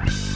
Bye.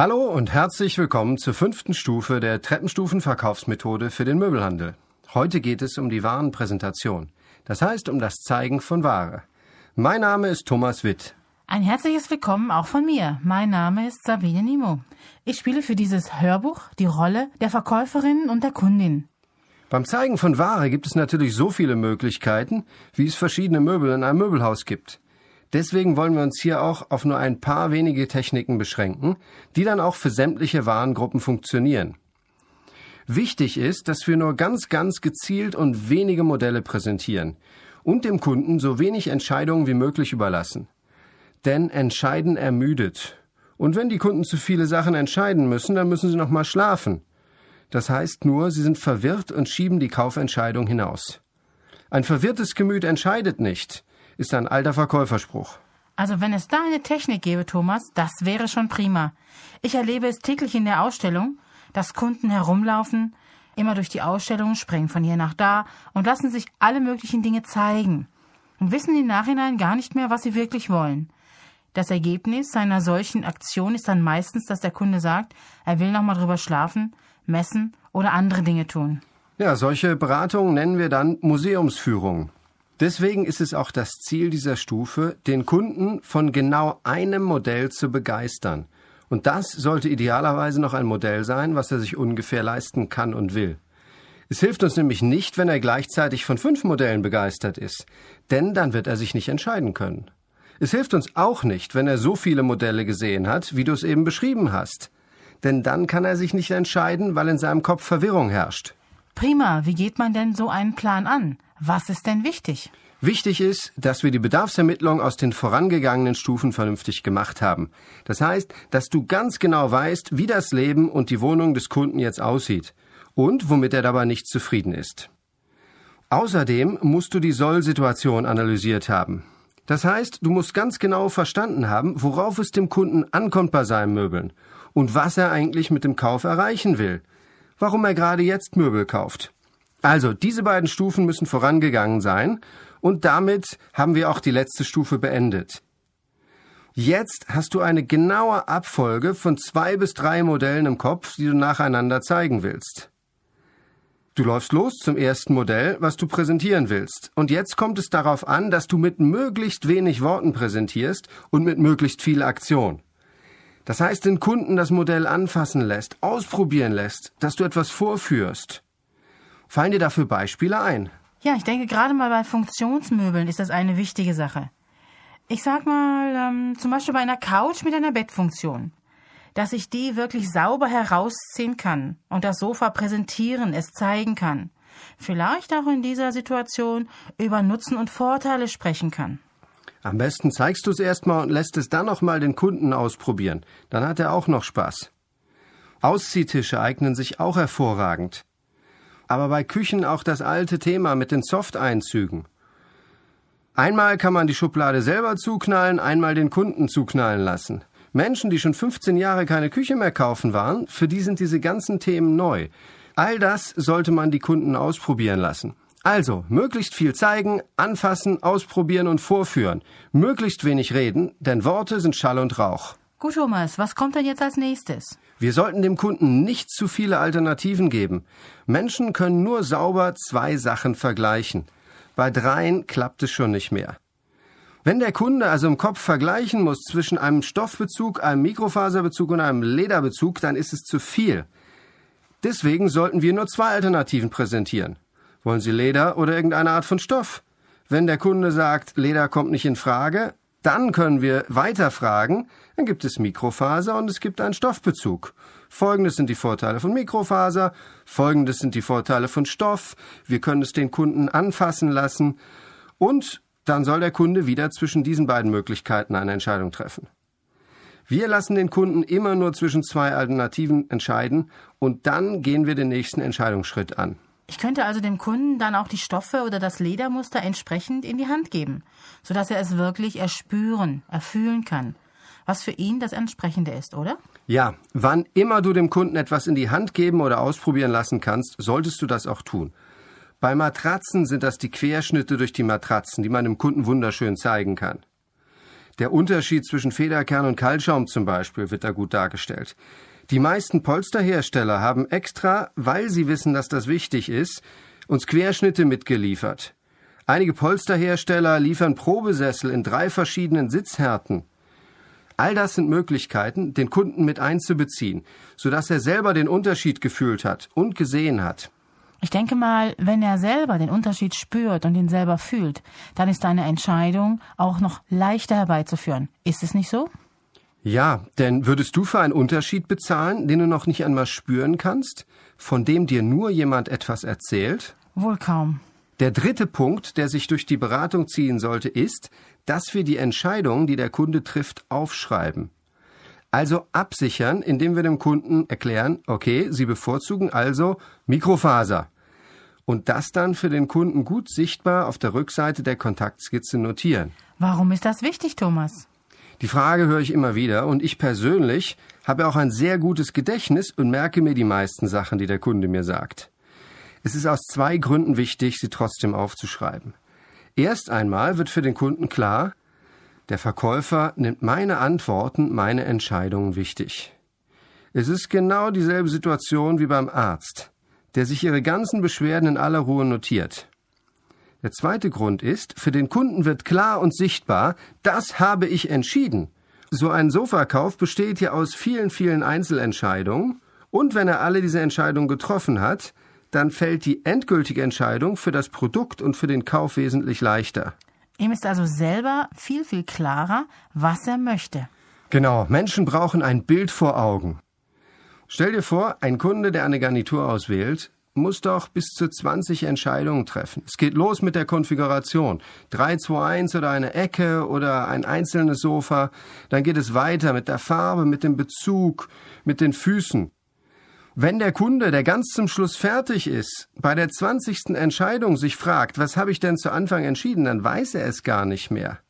Hallo und herzlich willkommen zur fünften Stufe der Treppenstufenverkaufsmethode für den Möbelhandel. Heute geht es um die Warenpräsentation, das heißt um das Zeigen von Ware. Mein Name ist Thomas Witt. Ein herzliches Willkommen auch von mir. Mein Name ist Sabine Nimo. Ich spiele für dieses Hörbuch die Rolle der Verkäuferin und der Kundin. Beim Zeigen von Ware gibt es natürlich so viele Möglichkeiten, wie es verschiedene Möbel in einem Möbelhaus gibt. Deswegen wollen wir uns hier auch auf nur ein paar wenige Techniken beschränken, die dann auch für sämtliche Warengruppen funktionieren. Wichtig ist, dass wir nur ganz, ganz gezielt und wenige Modelle präsentieren und dem Kunden so wenig Entscheidungen wie möglich überlassen. Denn Entscheiden ermüdet. Und wenn die Kunden zu viele Sachen entscheiden müssen, dann müssen sie noch mal schlafen. Das heißt nur, sie sind verwirrt und schieben die Kaufentscheidung hinaus. Ein verwirrtes Gemüt entscheidet nicht ist ein alter Verkäuferspruch. Also wenn es da eine Technik gäbe, Thomas, das wäre schon prima. Ich erlebe es täglich in der Ausstellung, dass Kunden herumlaufen, immer durch die Ausstellung, springen von hier nach da und lassen sich alle möglichen Dinge zeigen und wissen im Nachhinein gar nicht mehr, was sie wirklich wollen. Das Ergebnis seiner solchen Aktion ist dann meistens, dass der Kunde sagt, er will nochmal drüber schlafen, messen oder andere Dinge tun. Ja, solche Beratungen nennen wir dann Museumsführungen. Deswegen ist es auch das Ziel dieser Stufe, den Kunden von genau einem Modell zu begeistern. Und das sollte idealerweise noch ein Modell sein, was er sich ungefähr leisten kann und will. Es hilft uns nämlich nicht, wenn er gleichzeitig von fünf Modellen begeistert ist, denn dann wird er sich nicht entscheiden können. Es hilft uns auch nicht, wenn er so viele Modelle gesehen hat, wie du es eben beschrieben hast, denn dann kann er sich nicht entscheiden, weil in seinem Kopf Verwirrung herrscht. Prima, wie geht man denn so einen Plan an? Was ist denn wichtig? Wichtig ist, dass wir die Bedarfsermittlung aus den vorangegangenen Stufen vernünftig gemacht haben. Das heißt, dass du ganz genau weißt, wie das Leben und die Wohnung des Kunden jetzt aussieht und womit er dabei nicht zufrieden ist. Außerdem musst du die Soll-Situation analysiert haben. Das heißt, du musst ganz genau verstanden haben, worauf es dem Kunden ankommt bei seinen Möbeln und was er eigentlich mit dem Kauf erreichen will. Warum er gerade jetzt Möbel kauft. Also, diese beiden Stufen müssen vorangegangen sein und damit haben wir auch die letzte Stufe beendet. Jetzt hast du eine genaue Abfolge von zwei bis drei Modellen im Kopf, die du nacheinander zeigen willst. Du läufst los zum ersten Modell, was du präsentieren willst. Und jetzt kommt es darauf an, dass du mit möglichst wenig Worten präsentierst und mit möglichst viel Aktion. Das heißt, den Kunden das Modell anfassen lässt, ausprobieren lässt, dass du etwas vorführst. Fallen dir dafür Beispiele ein? Ja, ich denke, gerade mal bei Funktionsmöbeln ist das eine wichtige Sache. Ich sag mal, ähm, zum Beispiel bei einer Couch mit einer Bettfunktion, dass ich die wirklich sauber herausziehen kann und das Sofa präsentieren, es zeigen kann. Vielleicht auch in dieser Situation über Nutzen und Vorteile sprechen kann. Am besten zeigst du es erstmal und lässt es dann noch mal den Kunden ausprobieren. Dann hat er auch noch Spaß. Ausziehtische eignen sich auch hervorragend aber bei Küchen auch das alte Thema mit den Soft-Einzügen. Einmal kann man die Schublade selber zuknallen, einmal den Kunden zuknallen lassen. Menschen, die schon 15 Jahre keine Küche mehr kaufen waren, für die sind diese ganzen Themen neu. All das sollte man die Kunden ausprobieren lassen. Also, möglichst viel zeigen, anfassen, ausprobieren und vorführen. Möglichst wenig reden, denn Worte sind Schall und Rauch. Gut, Thomas, was kommt denn jetzt als nächstes? Wir sollten dem Kunden nicht zu viele Alternativen geben. Menschen können nur sauber zwei Sachen vergleichen. Bei dreien klappt es schon nicht mehr. Wenn der Kunde also im Kopf vergleichen muss zwischen einem Stoffbezug, einem Mikrofaserbezug und einem Lederbezug, dann ist es zu viel. Deswegen sollten wir nur zwei Alternativen präsentieren. Wollen Sie Leder oder irgendeine Art von Stoff? Wenn der Kunde sagt, Leder kommt nicht in Frage, dann können wir weiter fragen, dann gibt es Mikrofaser und es gibt einen Stoffbezug. Folgendes sind die Vorteile von Mikrofaser, folgendes sind die Vorteile von Stoff, wir können es den Kunden anfassen lassen und dann soll der Kunde wieder zwischen diesen beiden Möglichkeiten eine Entscheidung treffen. Wir lassen den Kunden immer nur zwischen zwei Alternativen entscheiden und dann gehen wir den nächsten Entscheidungsschritt an. Ich könnte also dem Kunden dann auch die Stoffe oder das Ledermuster entsprechend in die Hand geben, sodass er es wirklich erspüren, erfühlen kann, was für ihn das Entsprechende ist, oder? Ja, wann immer du dem Kunden etwas in die Hand geben oder ausprobieren lassen kannst, solltest du das auch tun. Bei Matratzen sind das die Querschnitte durch die Matratzen, die man dem Kunden wunderschön zeigen kann. Der Unterschied zwischen Federkern und Kaltschaum zum Beispiel wird da gut dargestellt. Die meisten Polsterhersteller haben extra, weil sie wissen, dass das wichtig ist, uns Querschnitte mitgeliefert. Einige Polsterhersteller liefern Probesessel in drei verschiedenen Sitzhärten. All das sind Möglichkeiten, den Kunden mit einzubeziehen, sodass er selber den Unterschied gefühlt hat und gesehen hat. Ich denke mal, wenn er selber den Unterschied spürt und ihn selber fühlt, dann ist eine Entscheidung auch noch leichter herbeizuführen. Ist es nicht so? Ja, denn würdest du für einen Unterschied bezahlen, den du noch nicht einmal spüren kannst, von dem dir nur jemand etwas erzählt? Wohl kaum. Der dritte Punkt, der sich durch die Beratung ziehen sollte, ist, dass wir die Entscheidung, die der Kunde trifft, aufschreiben. Also absichern, indem wir dem Kunden erklären, okay, Sie bevorzugen also Mikrofaser. Und das dann für den Kunden gut sichtbar auf der Rückseite der Kontaktskizze notieren. Warum ist das wichtig, Thomas? Die Frage höre ich immer wieder und ich persönlich habe auch ein sehr gutes Gedächtnis und merke mir die meisten Sachen, die der Kunde mir sagt. Es ist aus zwei Gründen wichtig, sie trotzdem aufzuschreiben. Erst einmal wird für den Kunden klar, der Verkäufer nimmt meine Antworten, meine Entscheidungen wichtig. Es ist genau dieselbe Situation wie beim Arzt, der sich ihre ganzen Beschwerden in aller Ruhe notiert. Der zweite Grund ist, für den Kunden wird klar und sichtbar, das habe ich entschieden. So ein Sofakauf besteht ja aus vielen, vielen Einzelentscheidungen, und wenn er alle diese Entscheidungen getroffen hat, dann fällt die endgültige Entscheidung für das Produkt und für den Kauf wesentlich leichter. Ihm ist also selber viel, viel klarer, was er möchte. Genau, Menschen brauchen ein Bild vor Augen. Stell dir vor, ein Kunde, der eine Garnitur auswählt, muss doch bis zu 20 Entscheidungen treffen. Es geht los mit der Konfiguration. 3, 2, 1 oder eine Ecke oder ein einzelnes Sofa. Dann geht es weiter mit der Farbe, mit dem Bezug, mit den Füßen. Wenn der Kunde, der ganz zum Schluss fertig ist, bei der 20. Entscheidung sich fragt, was habe ich denn zu Anfang entschieden, dann weiß er es gar nicht mehr.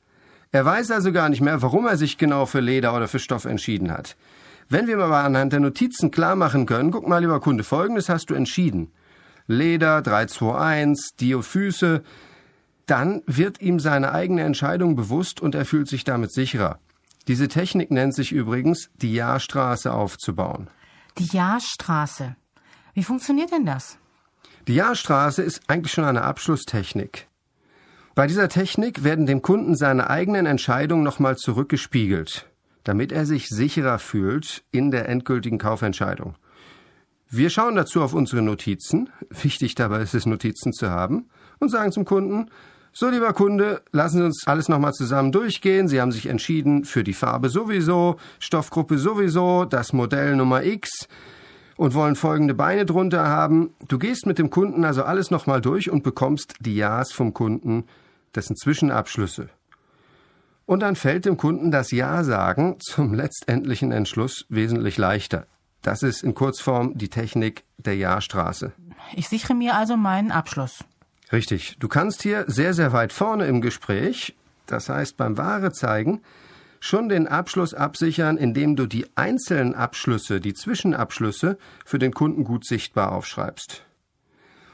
Er weiß also gar nicht mehr, warum er sich genau für Leder oder für Stoff entschieden hat. Wenn wir aber anhand der Notizen klar machen können, guck mal, lieber Kunde, folgendes hast du entschieden. Leder, 321, Diophyse, dann wird ihm seine eigene Entscheidung bewusst und er fühlt sich damit sicherer. Diese Technik nennt sich übrigens, die Jahrstraße aufzubauen. Die Jahrstraße. Wie funktioniert denn das? Die Jahrstraße ist eigentlich schon eine Abschlusstechnik. Bei dieser Technik werden dem Kunden seine eigenen Entscheidungen nochmal zurückgespiegelt damit er sich sicherer fühlt in der endgültigen Kaufentscheidung. Wir schauen dazu auf unsere Notizen, wichtig dabei ist es, Notizen zu haben, und sagen zum Kunden, so lieber Kunde, lassen Sie uns alles nochmal zusammen durchgehen. Sie haben sich entschieden für die Farbe sowieso, Stoffgruppe sowieso, das Modell Nummer X und wollen folgende Beine drunter haben. Du gehst mit dem Kunden also alles nochmal durch und bekommst die Ja's vom Kunden, dessen Zwischenabschlüsse. Und dann fällt dem Kunden das Ja sagen zum letztendlichen Entschluss wesentlich leichter. Das ist in Kurzform die Technik der Ja-Straße. Ich sichere mir also meinen Abschluss. Richtig. Du kannst hier sehr, sehr weit vorne im Gespräch, das heißt beim Ware zeigen, schon den Abschluss absichern, indem du die einzelnen Abschlüsse, die Zwischenabschlüsse für den Kunden gut sichtbar aufschreibst.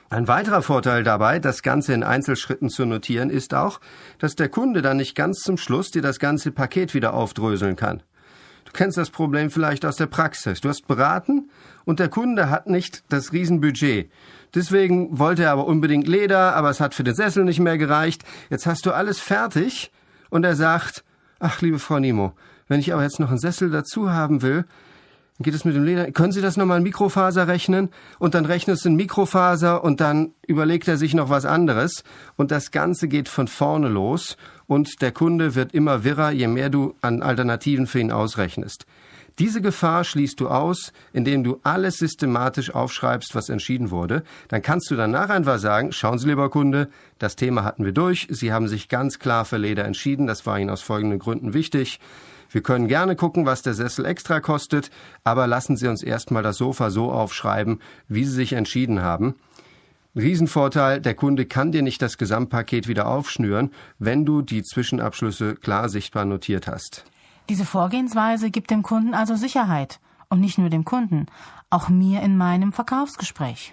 Ein weiterer Vorteil dabei, das Ganze in Einzelschritten zu notieren, ist auch, dass der Kunde dann nicht ganz zum Schluss dir das ganze Paket wieder aufdröseln kann. Du kennst das Problem vielleicht aus der Praxis. Du hast beraten und der Kunde hat nicht das Riesenbudget. Deswegen wollte er aber unbedingt Leder, aber es hat für den Sessel nicht mehr gereicht. Jetzt hast du alles fertig und er sagt, ach liebe Frau Nimo, wenn ich aber jetzt noch einen Sessel dazu haben will, Dann geht es mit dem Leder. Können Sie das nochmal in Mikrofaser rechnen? Und dann rechnet es in Mikrofaser und dann überlegt er sich noch was anderes. Und das Ganze geht von vorne los und der Kunde wird immer wirrer, je mehr du an Alternativen für ihn ausrechnest. Diese Gefahr schließt du aus, indem du alles systematisch aufschreibst, was entschieden wurde. Dann kannst du danach einfach sagen, schauen Sie, lieber Kunde, das Thema hatten wir durch. Sie haben sich ganz klar für Leder entschieden. Das war Ihnen aus folgenden Gründen wichtig. Wir können gerne gucken, was der Sessel extra kostet, aber lassen Sie uns erstmal das Sofa so aufschreiben, wie Sie sich entschieden haben. Riesenvorteil, der Kunde kann dir nicht das Gesamtpaket wieder aufschnüren, wenn du die Zwischenabschlüsse klar sichtbar notiert hast. Diese Vorgehensweise gibt dem Kunden also Sicherheit. Und nicht nur dem Kunden, auch mir in meinem Verkaufsgespräch.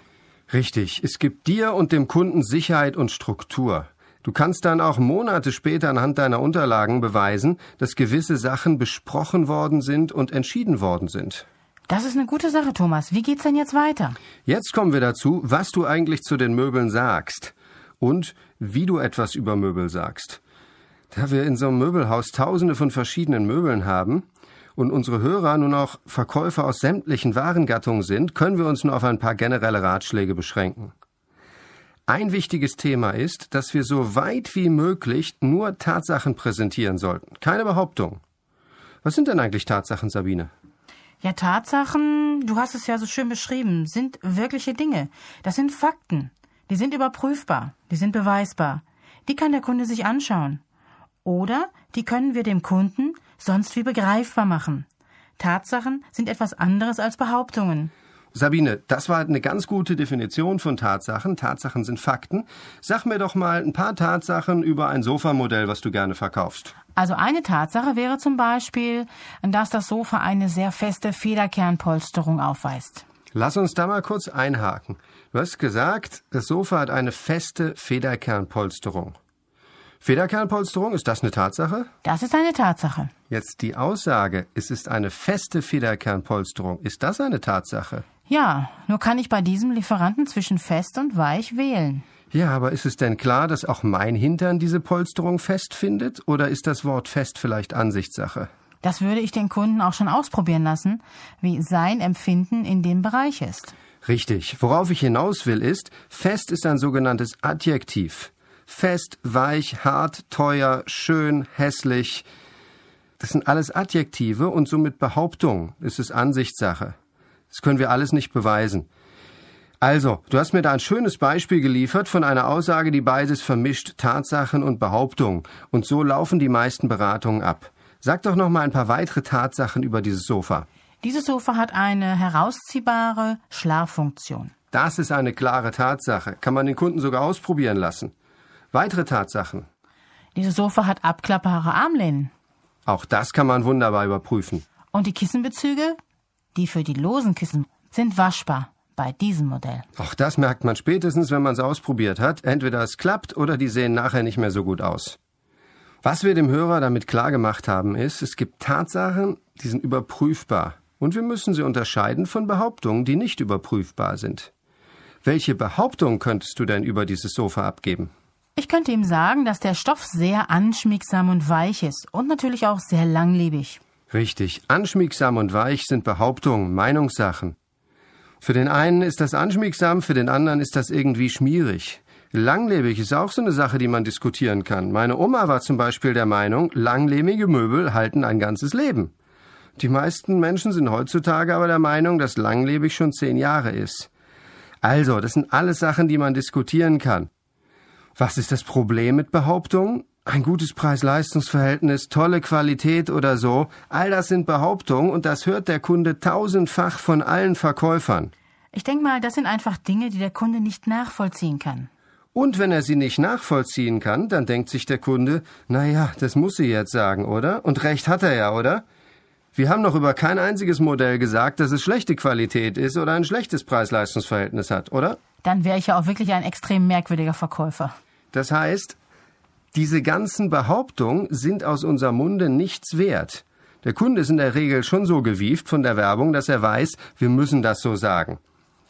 Richtig, es gibt dir und dem Kunden Sicherheit und Struktur. Du kannst dann auch Monate später anhand deiner Unterlagen beweisen, dass gewisse Sachen besprochen worden sind und entschieden worden sind. Das ist eine gute Sache, Thomas. Wie geht's denn jetzt weiter? Jetzt kommen wir dazu, was du eigentlich zu den Möbeln sagst und wie du etwas über Möbel sagst. Da wir in so einem Möbelhaus tausende von verschiedenen Möbeln haben und unsere Hörer nun auch Verkäufer aus sämtlichen Warengattungen sind, können wir uns nur auf ein paar generelle Ratschläge beschränken. Ein wichtiges Thema ist, dass wir so weit wie möglich nur Tatsachen präsentieren sollten, keine Behauptung. Was sind denn eigentlich Tatsachen, Sabine? Ja, Tatsachen, du hast es ja so schön beschrieben, sind wirkliche Dinge. Das sind Fakten. Die sind überprüfbar, die sind beweisbar. Die kann der Kunde sich anschauen. Oder die können wir dem Kunden sonst wie begreifbar machen. Tatsachen sind etwas anderes als Behauptungen. Sabine, das war eine ganz gute Definition von Tatsachen. Tatsachen sind Fakten. Sag mir doch mal ein paar Tatsachen über ein Sofamodell, was du gerne verkaufst. Also eine Tatsache wäre zum Beispiel, dass das Sofa eine sehr feste Federkernpolsterung aufweist. Lass uns da mal kurz einhaken. Du hast gesagt, das Sofa hat eine feste Federkernpolsterung. Federkernpolsterung, ist das eine Tatsache? Das ist eine Tatsache. Jetzt die Aussage, es ist eine feste Federkernpolsterung. Ist das eine Tatsache? Ja, nur kann ich bei diesem Lieferanten zwischen fest und weich wählen. Ja, aber ist es denn klar, dass auch mein Hintern diese Polsterung fest findet? Oder ist das Wort fest vielleicht Ansichtssache? Das würde ich den Kunden auch schon ausprobieren lassen, wie sein Empfinden in dem Bereich ist. Richtig. Worauf ich hinaus will ist, fest ist ein sogenanntes Adjektiv. Fest, weich, hart, teuer, schön, hässlich. Das sind alles Adjektive und somit Behauptungen. Es ist Ansichtssache. Das können wir alles nicht beweisen. Also, du hast mir da ein schönes Beispiel geliefert von einer Aussage, die beides vermischt, Tatsachen und Behauptungen. Und so laufen die meisten Beratungen ab. Sag doch noch mal ein paar weitere Tatsachen über dieses Sofa. Dieses Sofa hat eine herausziehbare Schlaffunktion. Das ist eine klare Tatsache. Kann man den Kunden sogar ausprobieren lassen. Weitere Tatsachen. Dieses Sofa hat abklappbare Armlehnen. Auch das kann man wunderbar überprüfen. Und die Kissenbezüge, die für die losen Kissen, sind waschbar bei diesem Modell. Auch das merkt man spätestens, wenn man es ausprobiert hat. Entweder es klappt oder die sehen nachher nicht mehr so gut aus. Was wir dem Hörer damit klar gemacht haben, ist, es gibt Tatsachen, die sind überprüfbar. Und wir müssen sie unterscheiden von Behauptungen, die nicht überprüfbar sind. Welche Behauptung könntest du denn über dieses Sofa abgeben? Ich könnte ihm sagen, dass der Stoff sehr anschmiegsam und weich ist und natürlich auch sehr langlebig. Richtig, anschmiegsam und weich sind Behauptungen, Meinungssachen. Für den einen ist das anschmiegsam, für den anderen ist das irgendwie schmierig. Langlebig ist auch so eine Sache, die man diskutieren kann. Meine Oma war zum Beispiel der Meinung, langlebige Möbel halten ein ganzes Leben. Die meisten Menschen sind heutzutage aber der Meinung, dass langlebig schon zehn Jahre ist. Also, das sind alles Sachen, die man diskutieren kann. Was ist das Problem mit Behauptungen? Ein gutes Preis-Leistungs-Verhältnis, tolle Qualität oder so, all das sind Behauptungen und das hört der Kunde tausendfach von allen Verkäufern. Ich denke mal, das sind einfach Dinge, die der Kunde nicht nachvollziehen kann. Und wenn er sie nicht nachvollziehen kann, dann denkt sich der Kunde, na ja, das muss sie jetzt sagen, oder? Und recht hat er ja, oder? Wir haben noch über kein einziges Modell gesagt, dass es schlechte Qualität ist oder ein schlechtes Preis-Leistungs-Verhältnis hat, oder? Dann wäre ich ja auch wirklich ein extrem merkwürdiger Verkäufer. Das heißt, diese ganzen Behauptungen sind aus unserem Munde nichts wert. Der Kunde ist in der Regel schon so gewieft von der Werbung, dass er weiß, wir müssen das so sagen.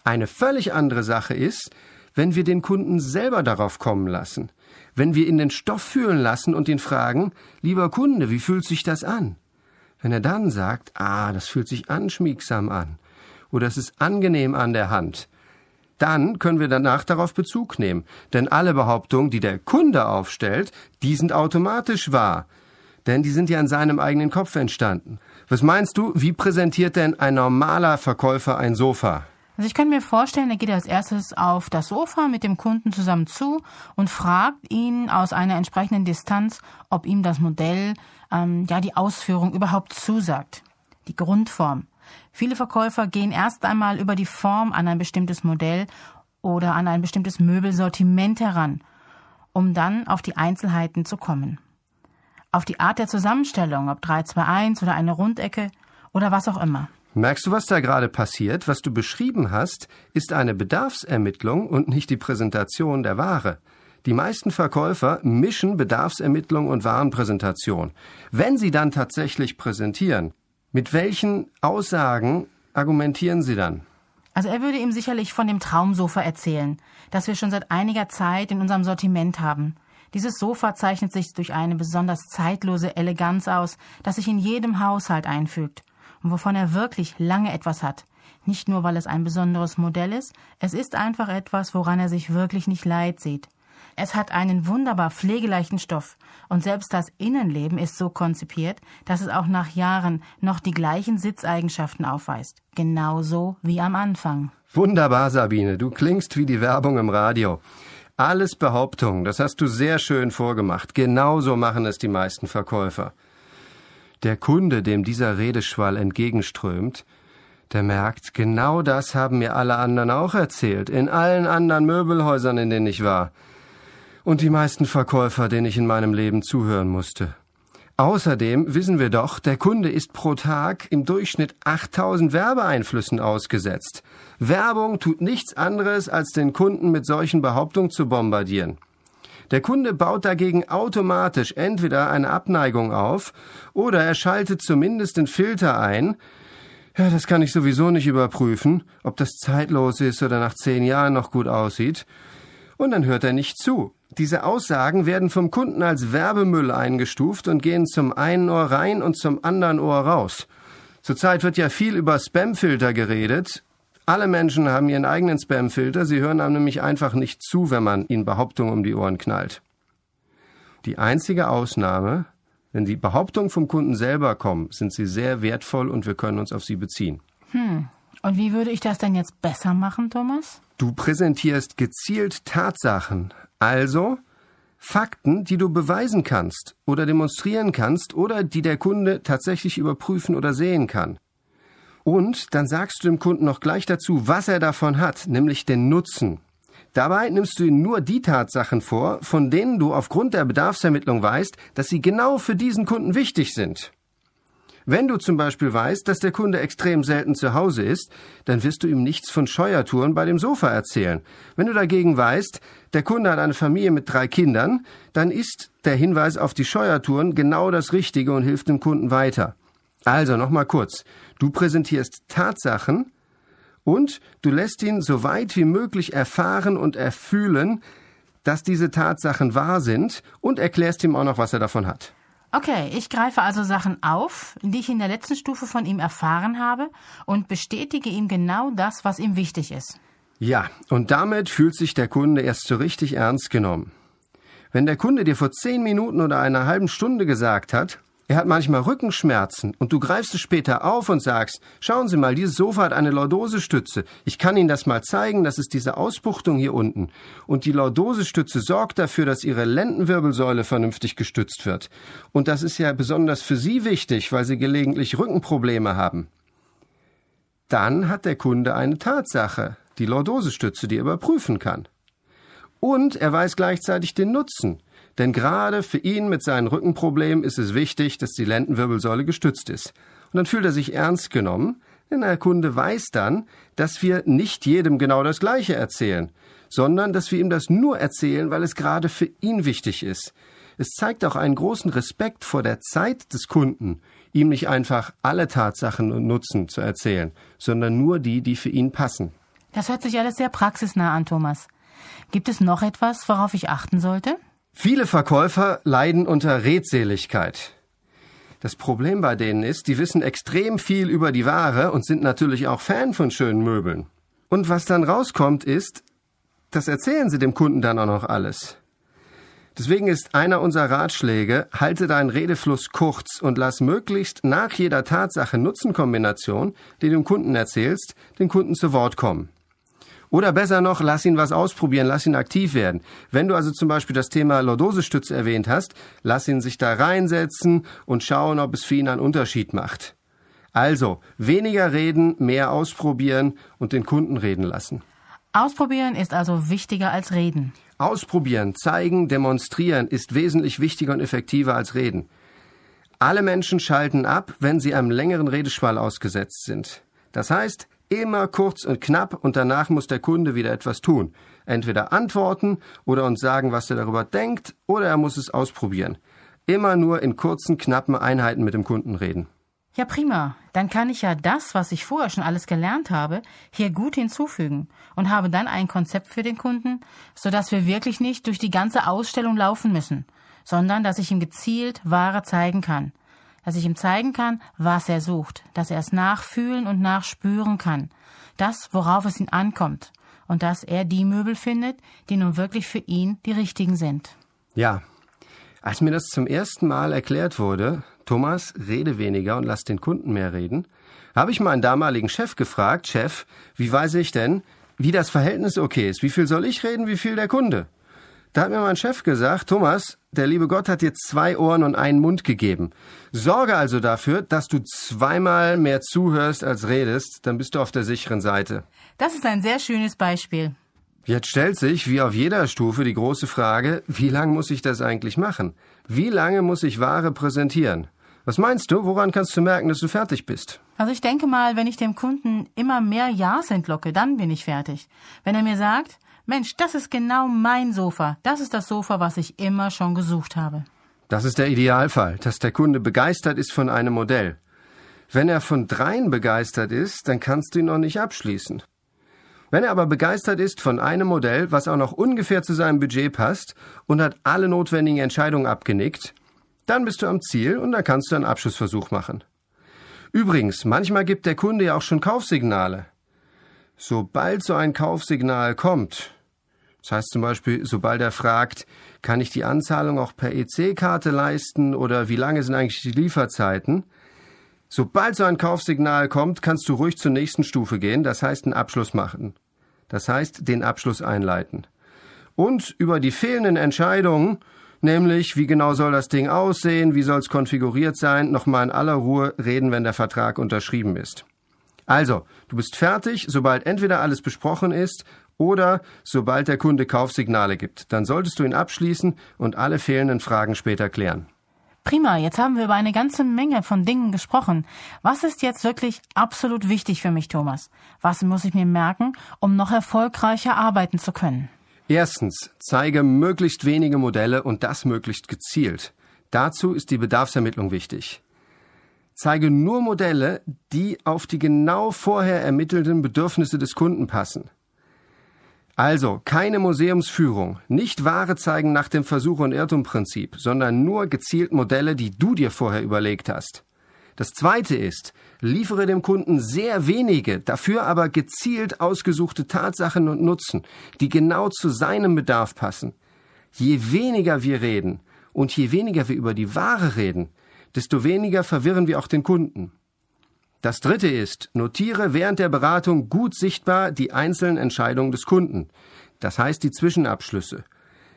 Eine völlig andere Sache ist, wenn wir den Kunden selber darauf kommen lassen, wenn wir ihn den Stoff fühlen lassen und ihn fragen, lieber Kunde, wie fühlt sich das an? Wenn er dann sagt, ah, das fühlt sich anschmiegsam an oder es ist angenehm an der Hand, dann können wir danach darauf Bezug nehmen. Denn alle Behauptungen, die der Kunde aufstellt, die sind automatisch wahr. Denn die sind ja in seinem eigenen Kopf entstanden. Was meinst du, wie präsentiert denn ein normaler Verkäufer ein Sofa? Also ich kann mir vorstellen, er geht als erstes auf das Sofa mit dem Kunden zusammen zu und fragt ihn aus einer entsprechenden Distanz, ob ihm das Modell, ähm, ja die Ausführung überhaupt zusagt, die Grundform. Viele Verkäufer gehen erst einmal über die Form an ein bestimmtes Modell oder an ein bestimmtes Möbelsortiment heran, um dann auf die Einzelheiten zu kommen. Auf die Art der Zusammenstellung, ob 321 oder eine Rundecke oder was auch immer. Merkst du, was da gerade passiert? Was du beschrieben hast, ist eine Bedarfsermittlung und nicht die Präsentation der Ware. Die meisten Verkäufer mischen Bedarfsermittlung und Warenpräsentation. Wenn sie dann tatsächlich präsentieren, mit welchen Aussagen argumentieren sie dann? Also er würde ihm sicherlich von dem Traumsofa erzählen, das wir schon seit einiger Zeit in unserem Sortiment haben. Dieses Sofa zeichnet sich durch eine besonders zeitlose Eleganz aus, das sich in jedem Haushalt einfügt und wovon er wirklich lange etwas hat. Nicht nur, weil es ein besonderes Modell ist, es ist einfach etwas, woran er sich wirklich nicht leid sieht. Es hat einen wunderbar pflegeleichten Stoff und selbst das Innenleben ist so konzipiert, dass es auch nach Jahren noch die gleichen Sitzeigenschaften aufweist. Genauso wie am Anfang. Wunderbar, Sabine. Du klingst wie die Werbung im Radio. Alles Behauptungen, das hast du sehr schön vorgemacht. Genauso machen es die meisten Verkäufer. Der Kunde, dem dieser Redeschwall entgegenströmt, der merkt, genau das haben mir alle anderen auch erzählt, in allen anderen Möbelhäusern, in denen ich war. Und die meisten Verkäufer, denen ich in meinem Leben zuhören musste. Außerdem wissen wir doch, der Kunde ist pro Tag im Durchschnitt 8000 Werbeeinflüssen ausgesetzt. Werbung tut nichts anderes, als den Kunden mit solchen Behauptungen zu bombardieren. Der Kunde baut dagegen automatisch entweder eine Abneigung auf oder er schaltet zumindest den Filter ein. Ja, das kann ich sowieso nicht überprüfen, ob das zeitlos ist oder nach zehn Jahren noch gut aussieht. Und dann hört er nicht zu. Diese Aussagen werden vom Kunden als Werbemüll eingestuft und gehen zum einen Ohr rein und zum anderen Ohr raus. Zurzeit wird ja viel über Spamfilter geredet alle Menschen haben ihren eigenen Spamfilter, sie hören einem nämlich einfach nicht zu, wenn man ihnen Behauptungen um die Ohren knallt. Die einzige Ausnahme, wenn die Behauptungen vom Kunden selber kommen, sind sie sehr wertvoll und wir können uns auf sie beziehen. Hm. Und wie würde ich das denn jetzt besser machen, Thomas? Du präsentierst gezielt Tatsachen, also Fakten, die du beweisen kannst oder demonstrieren kannst oder die der Kunde tatsächlich überprüfen oder sehen kann. Und dann sagst du dem Kunden noch gleich dazu, was er davon hat, nämlich den Nutzen. Dabei nimmst du ihm nur die Tatsachen vor, von denen du aufgrund der Bedarfsermittlung weißt, dass sie genau für diesen Kunden wichtig sind. Wenn du zum Beispiel weißt, dass der Kunde extrem selten zu Hause ist, dann wirst du ihm nichts von Scheuertouren bei dem Sofa erzählen. Wenn du dagegen weißt, der Kunde hat eine Familie mit drei Kindern, dann ist der Hinweis auf die Scheuertouren genau das Richtige und hilft dem Kunden weiter. Also nochmal kurz. Du präsentierst Tatsachen und du lässt ihn so weit wie möglich erfahren und erfühlen, dass diese Tatsachen wahr sind und erklärst ihm auch noch, was er davon hat. Okay, ich greife also Sachen auf, die ich in der letzten Stufe von ihm erfahren habe und bestätige ihm genau das, was ihm wichtig ist. Ja, und damit fühlt sich der Kunde erst so richtig ernst genommen. Wenn der Kunde dir vor zehn Minuten oder einer halben Stunde gesagt hat, er hat manchmal Rückenschmerzen und du greifst es später auf und sagst, schauen Sie mal, dieses Sofa hat eine Lordosestütze. Ich kann Ihnen das mal zeigen, das ist diese Ausbuchtung hier unten. Und die Lordosestütze sorgt dafür, dass Ihre Lendenwirbelsäule vernünftig gestützt wird. Und das ist ja besonders für Sie wichtig, weil Sie gelegentlich Rückenprobleme haben. Dann hat der Kunde eine Tatsache, die Lordosestütze, die er überprüfen kann. Und er weiß gleichzeitig den Nutzen. Denn gerade für ihn mit seinen Rückenproblemen ist es wichtig, dass die Lendenwirbelsäule gestützt ist. Und dann fühlt er sich ernst genommen, denn der Kunde weiß dann, dass wir nicht jedem genau das Gleiche erzählen, sondern dass wir ihm das nur erzählen, weil es gerade für ihn wichtig ist. Es zeigt auch einen großen Respekt vor der Zeit des Kunden, ihm nicht einfach alle Tatsachen und Nutzen zu erzählen, sondern nur die, die für ihn passen. Das hört sich alles sehr praxisnah an, Thomas. Gibt es noch etwas, worauf ich achten sollte? Viele Verkäufer leiden unter Redseligkeit. Das Problem bei denen ist, die wissen extrem viel über die Ware und sind natürlich auch Fan von schönen Möbeln. Und was dann rauskommt ist, das erzählen sie dem Kunden dann auch noch alles. Deswegen ist einer unserer Ratschläge, halte deinen Redefluss kurz und lass möglichst nach jeder Tatsache Nutzenkombination, die du dem Kunden erzählst, den Kunden zu Wort kommen. Oder besser noch, lass ihn was ausprobieren, lass ihn aktiv werden. Wenn du also zum Beispiel das Thema Lordosestütze erwähnt hast, lass ihn sich da reinsetzen und schauen, ob es für ihn einen Unterschied macht. Also, weniger reden, mehr ausprobieren und den Kunden reden lassen. Ausprobieren ist also wichtiger als reden. Ausprobieren, zeigen, demonstrieren ist wesentlich wichtiger und effektiver als reden. Alle Menschen schalten ab, wenn sie einem längeren Redeschwall ausgesetzt sind. Das heißt, immer kurz und knapp und danach muss der Kunde wieder etwas tun. Entweder antworten oder uns sagen, was er darüber denkt, oder er muss es ausprobieren. Immer nur in kurzen, knappen Einheiten mit dem Kunden reden. Ja, prima. Dann kann ich ja das, was ich vorher schon alles gelernt habe, hier gut hinzufügen und habe dann ein Konzept für den Kunden, sodass wir wirklich nicht durch die ganze Ausstellung laufen müssen, sondern dass ich ihm gezielt Ware zeigen kann. Dass ich ihm zeigen kann, was er sucht, dass er es nachfühlen und nachspüren kann. Das, worauf es ihn ankommt. Und dass er die Möbel findet, die nun wirklich für ihn die richtigen sind. Ja. Als mir das zum ersten Mal erklärt wurde, Thomas, rede weniger und lass den Kunden mehr reden, habe ich meinen damaligen Chef gefragt, Chef, wie weiß ich denn, wie das Verhältnis okay ist? Wie viel soll ich reden, wie viel der Kunde? Da hat mir mein Chef gesagt, Thomas, der liebe Gott hat dir zwei Ohren und einen Mund gegeben. Sorge also dafür, dass du zweimal mehr zuhörst als redest, dann bist du auf der sicheren Seite. Das ist ein sehr schönes Beispiel. Jetzt stellt sich, wie auf jeder Stufe, die große Frage, wie lange muss ich das eigentlich machen? Wie lange muss ich Ware präsentieren? Was meinst du, woran kannst du merken, dass du fertig bist? Also ich denke mal, wenn ich dem Kunden immer mehr Ja's entlocke, dann bin ich fertig. Wenn er mir sagt, Mensch, das ist genau mein Sofa, das ist das Sofa, was ich immer schon gesucht habe. Das ist der Idealfall, dass der Kunde begeistert ist von einem Modell. Wenn er von dreien begeistert ist, dann kannst du ihn noch nicht abschließen. Wenn er aber begeistert ist von einem Modell, was auch noch ungefähr zu seinem Budget passt und hat alle notwendigen Entscheidungen abgenickt, dann bist du am Ziel und dann kannst du einen Abschlussversuch machen. Übrigens, manchmal gibt der Kunde ja auch schon Kaufsignale. Sobald so ein Kaufsignal kommt, das heißt zum Beispiel, sobald er fragt, kann ich die Anzahlung auch per EC-Karte leisten oder wie lange sind eigentlich die Lieferzeiten, sobald so ein Kaufsignal kommt, kannst du ruhig zur nächsten Stufe gehen, das heißt einen Abschluss machen. Das heißt den Abschluss einleiten. Und über die fehlenden Entscheidungen nämlich wie genau soll das Ding aussehen, wie soll es konfiguriert sein, nochmal in aller Ruhe reden, wenn der Vertrag unterschrieben ist. Also, du bist fertig, sobald entweder alles besprochen ist oder sobald der Kunde Kaufsignale gibt. Dann solltest du ihn abschließen und alle fehlenden Fragen später klären. Prima, jetzt haben wir über eine ganze Menge von Dingen gesprochen. Was ist jetzt wirklich absolut wichtig für mich, Thomas? Was muss ich mir merken, um noch erfolgreicher arbeiten zu können? Erstens, zeige möglichst wenige Modelle und das möglichst gezielt. Dazu ist die Bedarfsermittlung wichtig. Zeige nur Modelle, die auf die genau vorher ermittelten Bedürfnisse des Kunden passen. Also keine Museumsführung, nicht Ware zeigen nach dem Versuch- und Irrtumprinzip, sondern nur gezielt Modelle, die du dir vorher überlegt hast. Das zweite ist, liefere dem Kunden sehr wenige, dafür aber gezielt ausgesuchte Tatsachen und Nutzen, die genau zu seinem Bedarf passen. Je weniger wir reden und je weniger wir über die Ware reden, desto weniger verwirren wir auch den Kunden. Das dritte ist, notiere während der Beratung gut sichtbar die einzelnen Entscheidungen des Kunden. Das heißt die Zwischenabschlüsse.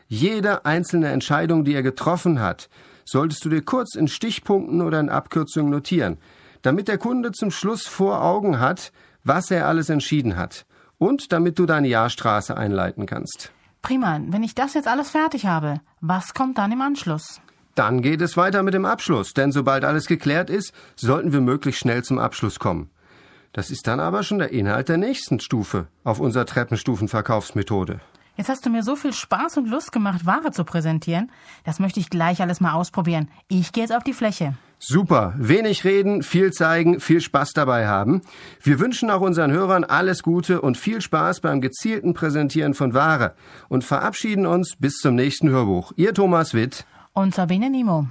Jede einzelne Entscheidung, die er getroffen hat, solltest du dir kurz in Stichpunkten oder in Abkürzungen notieren, damit der Kunde zum Schluss vor Augen hat, was er alles entschieden hat und damit du deine Jahrstraße einleiten kannst. Prima, wenn ich das jetzt alles fertig habe, was kommt dann im Anschluss? Dann geht es weiter mit dem Abschluss, denn sobald alles geklärt ist, sollten wir möglichst schnell zum Abschluss kommen. Das ist dann aber schon der Inhalt der nächsten Stufe auf unserer Treppenstufenverkaufsmethode. Jetzt hast du mir so viel Spaß und Lust gemacht, Ware zu präsentieren. Das möchte ich gleich alles mal ausprobieren. Ich gehe jetzt auf die Fläche. Super. Wenig reden, viel zeigen, viel Spaß dabei haben. Wir wünschen auch unseren Hörern alles Gute und viel Spaß beim gezielten Präsentieren von Ware und verabschieden uns bis zum nächsten Hörbuch. Ihr Thomas Witt und Sabine Nimo.